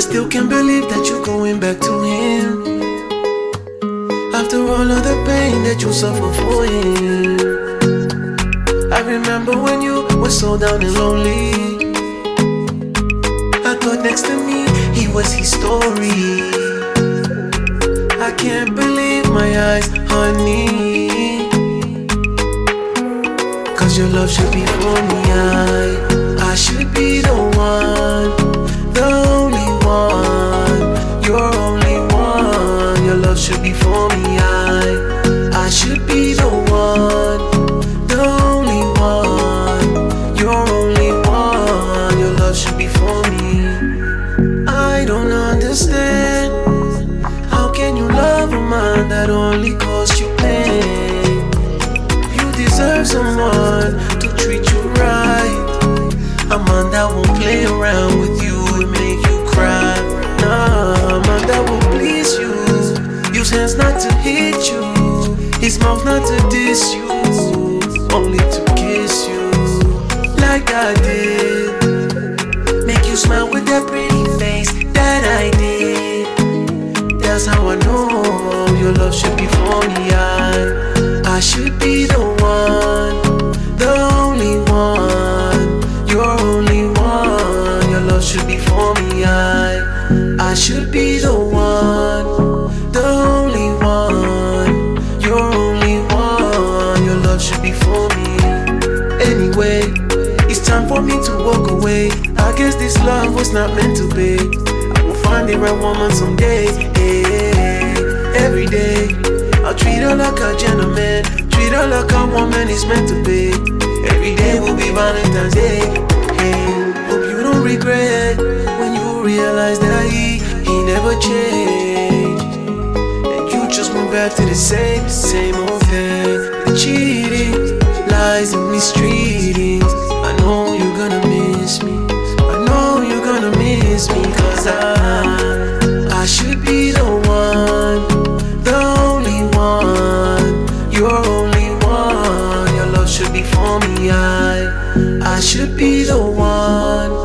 still can't believe that you're going back to him. After all of the pain that you suffer for him. I remember when you were so down and lonely. I thought next to me, he was his story. I can't believe my eyes, honey. Cause your love should be for me. I, I should be for me. I, I should be the one, the only one. You're only one. Your love should be for me. I don't understand. How can you love a man that only causes you pain? You deserve someone to treat you right. A man that won't play around Hands not to hit you, his mouth not to diss you, only to kiss you like I did. Make you smile with that pretty face that I did. That's how I know your love should be for me. I, I should be the one, the only one. You're only one. Your love should be for me. I, I should be the one, guess this love was not meant to be. I will find the right woman someday. Hey, every day, I'll treat her like a gentleman. Treat her like a woman is meant to be. Every day will be Valentine's Day. Hope you don't regret when you realize that he he never changed. And you just went back to the same, same old thing. The cheating, lies and mistreatings. For me. I, I should be the one,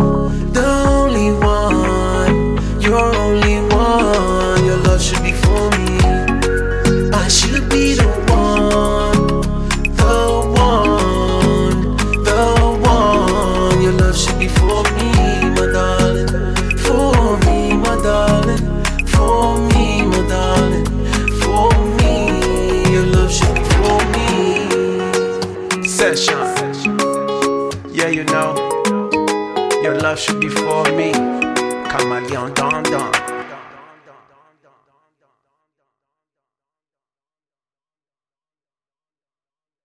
Yeah, you know, your love should be for me. Kamaleon Don Don.